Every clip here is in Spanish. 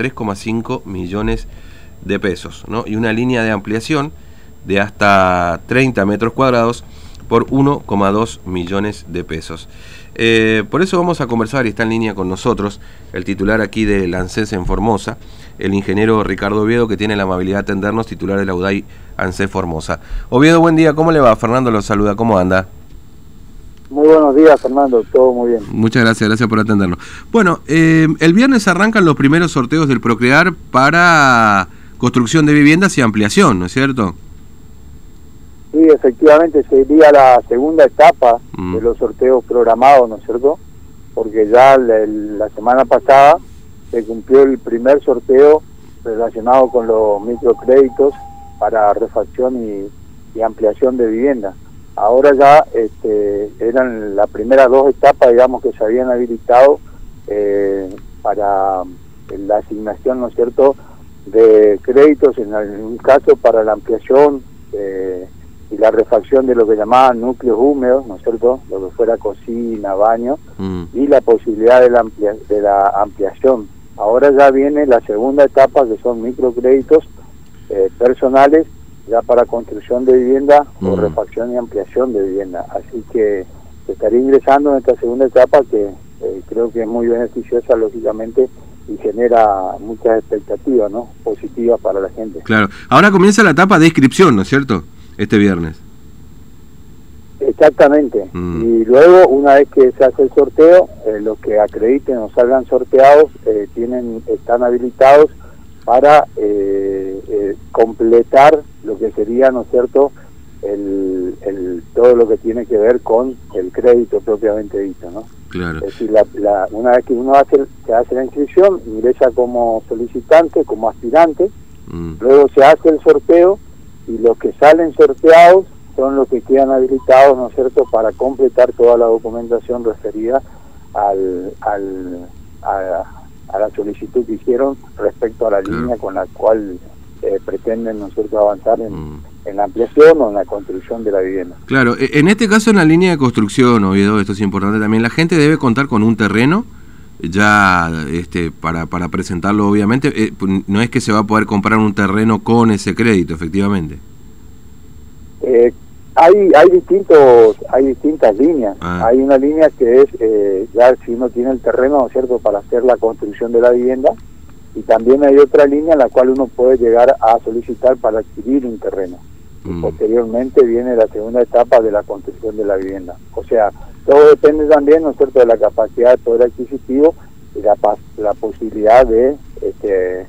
3,5 millones de pesos, ¿no? Y una línea de ampliación de hasta 30 metros cuadrados por 1,2 millones de pesos. Eh, por eso vamos a conversar y está en línea con nosotros el titular aquí de ANSES en Formosa, el ingeniero Ricardo Oviedo, que tiene la amabilidad de atendernos, titular de la UDAI ANSES Formosa. Oviedo, buen día, ¿cómo le va? Fernando lo saluda, ¿cómo anda? Muy buenos días, Fernando, todo muy bien. Muchas gracias, gracias por atendernos. Bueno, eh, el viernes arrancan los primeros sorteos del Procrear para construcción de viviendas y ampliación, ¿no es cierto? Sí, efectivamente sería la segunda etapa mm. de los sorteos programados, ¿no es cierto? Porque ya la, semana pasada se cumplió el primer sorteo relacionado con los microcréditos para refacción y, ampliación de vivienda. Ahora ya este, eran las primeras dos etapas, digamos, que se habían habilitado eh, para la asignación, ¿no es cierto?, de créditos, en un caso para la ampliación eh, y la refacción de lo que llamaban núcleos húmedos, ¿no es cierto?, lo que fuera cocina, baño, mm. y la posibilidad de la, de la ampliación. Ahora ya viene la segunda etapa, que son microcréditos eh, personales, ya para construcción de vivienda o mm. refacción y ampliación de vivienda. Así que se estaría ingresando en esta segunda etapa que eh, creo que es muy beneficiosa, lógicamente, y genera muchas expectativas ¿no? positivas para la gente. Claro. Ahora comienza la etapa de inscripción, ¿no es cierto? Este viernes. Exactamente. Mm. Y luego, una vez que se hace el sorteo, eh, los que acrediten o salgan sorteados eh, tienen están habilitados para eh, completar lo que sería, ¿no es cierto?, el, el, todo lo que tiene que ver con el crédito propiamente dicho, ¿no? Claro. Es decir, la, una vez que uno hace, se hace la inscripción, ingresa como solicitante, como aspirante, mm. luego se hace el sorteo y los que salen sorteados son los que quedan habilitados, ¿no es cierto?, para completar toda la documentación referida al, al, a, la solicitud que hicieron respecto a la línea con la cual eh, pretenden, ¿no es cierto?, avanzar en, mm. en, la ampliación o en la construcción de la vivienda. Claro, e, en este caso en la línea de construcción, Oviedo, esto es importante también, la gente debe contar con un terreno ya este, para, para presentarlo obviamente, eh, no es que se va a poder comprar un terreno con ese crédito, efectivamente. Eh, hay hay distintos hay distintas líneas. Ah. Hay una línea que es eh, ya si uno tiene el terreno, ¿no es cierto?, para hacer la construcción de la vivienda y también hay otra línea en la cual uno puede llegar a solicitar para adquirir un terreno. Y mm. posteriormente viene la segunda etapa de la construcción de la vivienda. O sea, todo depende también, ¿no es cierto?, de la capacidad de poder adquisitivo y la, la posibilidad de, este,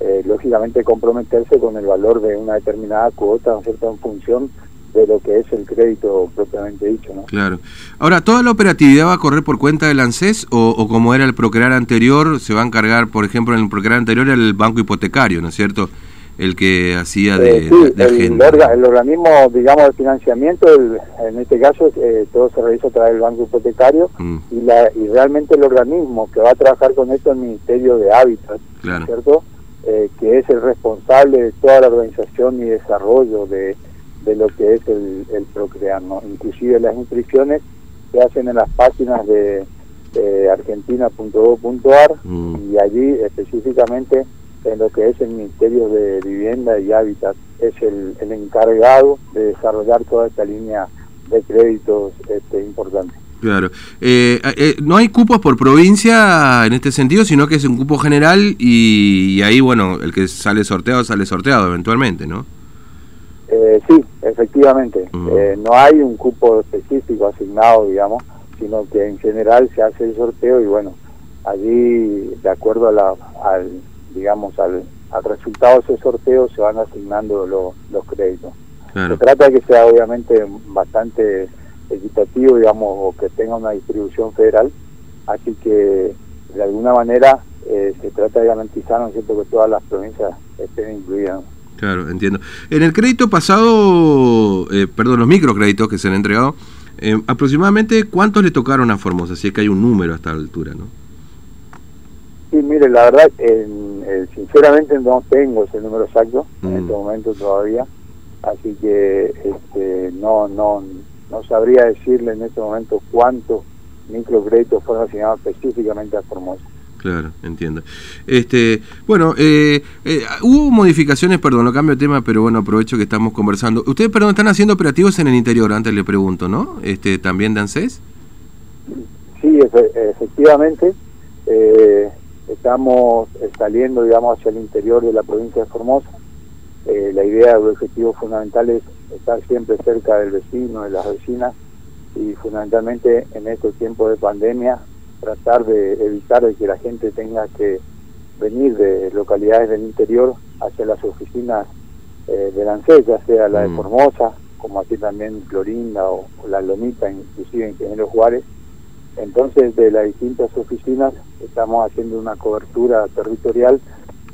eh, lógicamente, comprometerse con el valor de una determinada cuota, ¿no es cierto?, en función de lo que es el crédito propiamente dicho, ¿no? Claro. Ahora, ¿toda la operatividad va a correr por cuenta del ANSES o, o como era el Procrear anterior, se va a encargar, por ejemplo, en el Procrear anterior el banco hipotecario, ¿no es cierto?, el que hacía de, eh, el, organismo, digamos, de financiamiento, en este caso, eh, todo se realiza a través del banco hipotecario mm. y, la, y realmente el organismo que va a trabajar con esto es el Ministerio de Hábitat, ¿cierto? Eh, que es el responsable de toda la organización y desarrollo de, de lo que es el, el Procrear, ¿no? Inclusive las inscripciones se hacen en las páginas de, argentina.gov.ar mm. y allí específicamente en lo que es el Ministerio de Vivienda y Hábitat. Es el, encargado de desarrollar toda esta línea de créditos este, importante. Claro. Eh, eh, no hay cupos por provincia en este sentido, sino que es un cupo general y, ahí, bueno, el que sale sorteado, sale sorteado eventualmente, ¿no? Eh, efectivamente. Mm. no hay un cupo específico asignado, digamos, sino que en general se hace el sorteo y, bueno, allí, de acuerdo a la, al digamos, al, al resultado de ese sorteo se van asignando los créditos. Se trata de que sea obviamente bastante equitativo, digamos, o que tenga una distribución federal, así que de alguna manera eh, se trata de garantizar, ¿no es cierto?, que todas las provincias estén incluidas. Claro, entiendo. En el crédito pasado, eh, perdón, los microcréditos que se han entregado, eh, aproximadamente cuántos le tocaron a Formosa, si es que hay un número a esta altura, ¿no? Sí, mire, la verdad, en, sinceramente no tengo ese número exacto en este mm. momento todavía, así que este, no, no, no sabría decirle en este momento cuántos microcréditos fueron asignados específicamente a Formosa. Claro, entiendo. Este, bueno, eh, eh, hubo modificaciones, perdón, no cambio de tema, pero bueno, aprovecho que estamos conversando. Ustedes, perdón, están haciendo operativos en el interior, antes le pregunto, ¿no? Este, ¿También de? Sí, efectivamente. Eh, estamos saliendo, digamos, hacia el interior de la provincia de Formosa. la idea, el objetivo fundamental es estar siempre cerca del vecino, de las vecinas, y fundamentalmente en estos tiempos de pandemia tratar de evitar de que la gente tenga que venir de localidades del interior hacia las oficinas eh, de ANSES, ya sea la de mm. Formosa, como aquí también Florinda o, la Lomita, inclusive en Ingeniero Juárez. Entonces, de las distintas oficinas estamos haciendo una cobertura territorial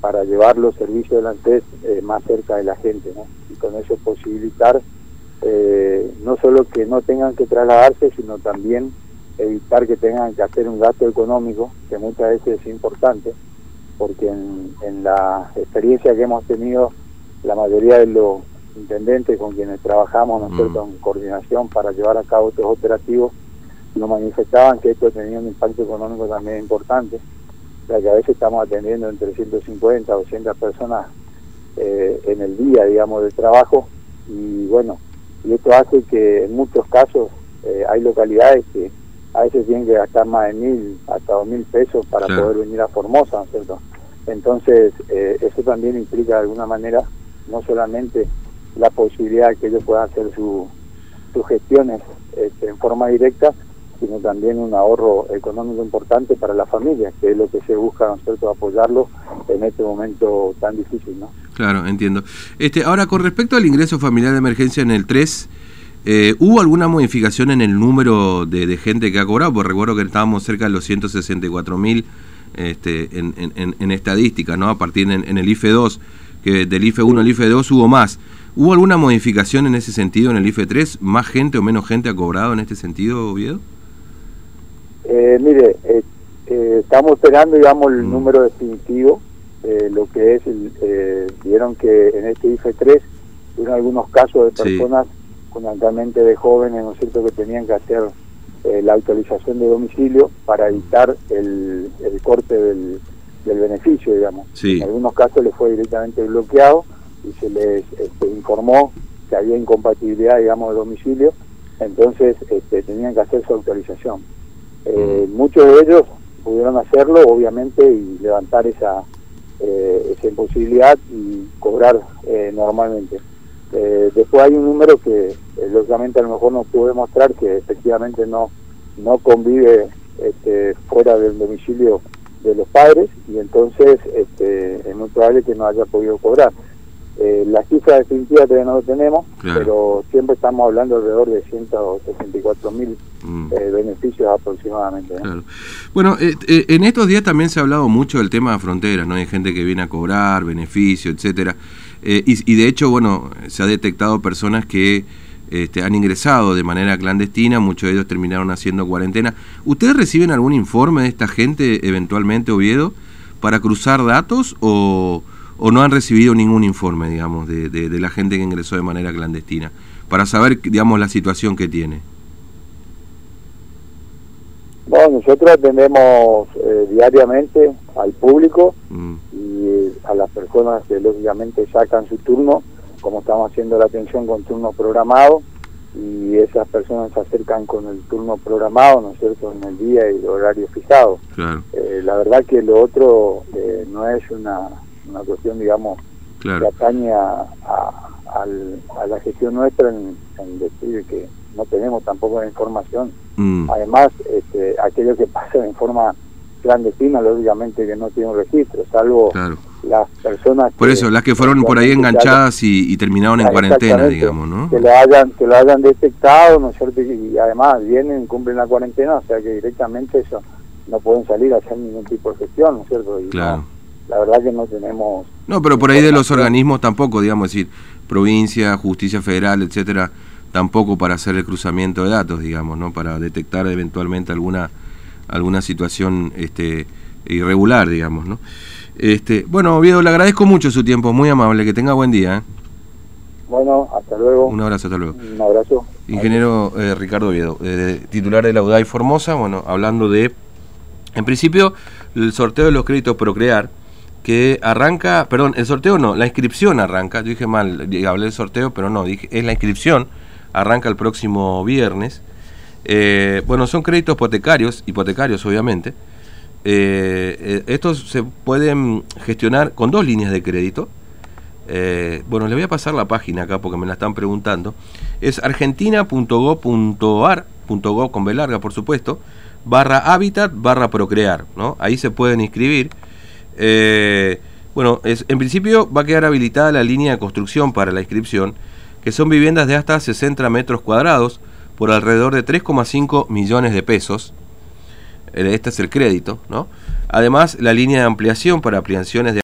para llevar los servicios de ANSES eh, más cerca de la gente, ¿no? Y con eso posibilitar eh, no solo que no tengan que trasladarse, sino también evitar que tengan que hacer un gasto económico, que muchas veces es importante, porque en, la experiencia que hemos tenido, la mayoría de los intendentes con quienes trabajamos nosotros mm. en coordinación para llevar a cabo estos operativos, nos manifestaban que esto tenía un impacto económico también importante, ya que a veces estamos atendiendo entre 150 o 200 personas eh, en el día, digamos, de trabajo, y bueno, y esto hace que en muchos casos eh, hay localidades que a veces tienen que gastar más de mil hasta dos mil pesos para poder venir a Formosa, ¿no es cierto? Entonces, eh, eso también implica de alguna manera no solamente la posibilidad de que ellos puedan hacer sus gestiones este, en forma directa, sino también un ahorro económico importante para la familia, que es lo que se busca, ¿no es cierto?, apoyarlo en este momento tan difícil, ¿no? Claro, entiendo. Este, ahora, con respecto al ingreso familiar de emergencia en el 3, eh, ¿Hubo alguna modificación en el número de, gente que ha cobrado? Porque recuerdo que estábamos cerca de los 164 mil este, en, en, estadística, ¿no? A partir en, el IFE 2, que del IFE 1 al IFE 2 hubo más. ¿Hubo alguna modificación en ese sentido en el IFE 3? ¿Más gente o menos gente ha cobrado en este sentido, Oviedo? Eh, mire, eh, estamos esperando, digamos, el mm. número definitivo, lo que es, vieron que en este IFE 3 hubo algunos casos de personas fundamentalmente de jóvenes, ¿no es cierto?, que tenían que hacer eh, la actualización de domicilio para evitar el, corte del, beneficio, digamos. En algunos casos les fue directamente bloqueado y se les este, informó que había incompatibilidad, digamos, de domicilio, entonces este, tenían que hacer su actualización. Eh, mm. muchos de ellos pudieron hacerlo, obviamente, y levantar esa, eh, esa imposibilidad y cobrar normalmente. Eh, después hay un número que eh, lógicamente a lo mejor no pude mostrar que efectivamente no no convive este, fuera del domicilio de los padres y entonces este, es muy probable que no haya podido cobrar. Eh, la cifra definitiva todavía no lo tenemos, pero siempre estamos hablando alrededor de 164 mil mm. eh, beneficios aproximadamente. Bueno, en estos días también se ha hablado mucho del tema de fronteras, ¿no? Hay gente que viene a cobrar beneficios, etcétera. Eh, y, de hecho, bueno, se ha detectado personas que este, han ingresado de manera clandestina, muchos de ellos terminaron haciendo cuarentena. ¿Ustedes reciben algún informe de esta gente eventualmente, Oviedo, para cruzar datos o, o no han recibido ningún informe, digamos, de, de, la gente que ingresó de manera clandestina, para saber, digamos, la situación que tiene? Bueno, nosotros atendemos eh, diariamente al público mm. A las personas que lógicamente sacan su turno, como estamos haciendo la atención con turno programado, y esas personas se acercan con el turno programado, ¿no es cierto?, en el día y horario fijado. Eh, la verdad que lo otro eh, no es una, una cuestión, digamos, que atañe a, a, la gestión nuestra en, decir que no tenemos tampoco la información. Mm. Además, este, aquello que pasa en forma clandestina, lógicamente que no tiene un registro, salvo las personas... Por eso, las que fueron por ahí enganchadas y, terminaron en cuarentena, digamos, ¿no? Que lo hayan, que lo hayan detectado, ¿no es cierto? Y además vienen, cumplen la cuarentena, o sea que directamente eso no pueden salir a hacer ningún tipo de gestión, ¿no es cierto? claro. la verdad que no tenemos... No, pero por ahí de los organismos tampoco, digamos, decir, provincia, justicia federal, etcétera, tampoco para hacer el cruzamiento de datos, digamos, ¿no? Para detectar eventualmente alguna alguna situación este, irregular, digamos, ¿no? Este, bueno, Oviedo, le agradezco mucho su tiempo, muy amable, que tenga buen día. ¿eh? Bueno, hasta luego. Un abrazo, hasta luego. Un abrazo. Ingeniero eh, Ricardo Oviedo, titular de la UDAI Formosa, bueno, hablando de En principio, el sorteo de los créditos Procrear, que arranca, perdón, el sorteo no, la inscripción arranca, yo dije mal, hablé del sorteo, pero no, dije, es la inscripción, arranca el próximo viernes. Eh, bueno, son créditos hipotecarios, hipotecarios obviamente. Eh, eh, estos se pueden gestionar con dos líneas de crédito. bueno, le voy a pasar la página acá porque me la están preguntando. Es argentina.go.ar, .go con B larga por supuesto, barra hábitat barra procrear, ¿no? Ahí se pueden inscribir. bueno, es, en principio va a quedar habilitada la línea de construcción para la inscripción, que son viviendas de hasta 60 metros cuadrados por alrededor de 3,5 millones de pesos. Este es el crédito, ¿no? Además, la línea de ampliación para ampliaciones de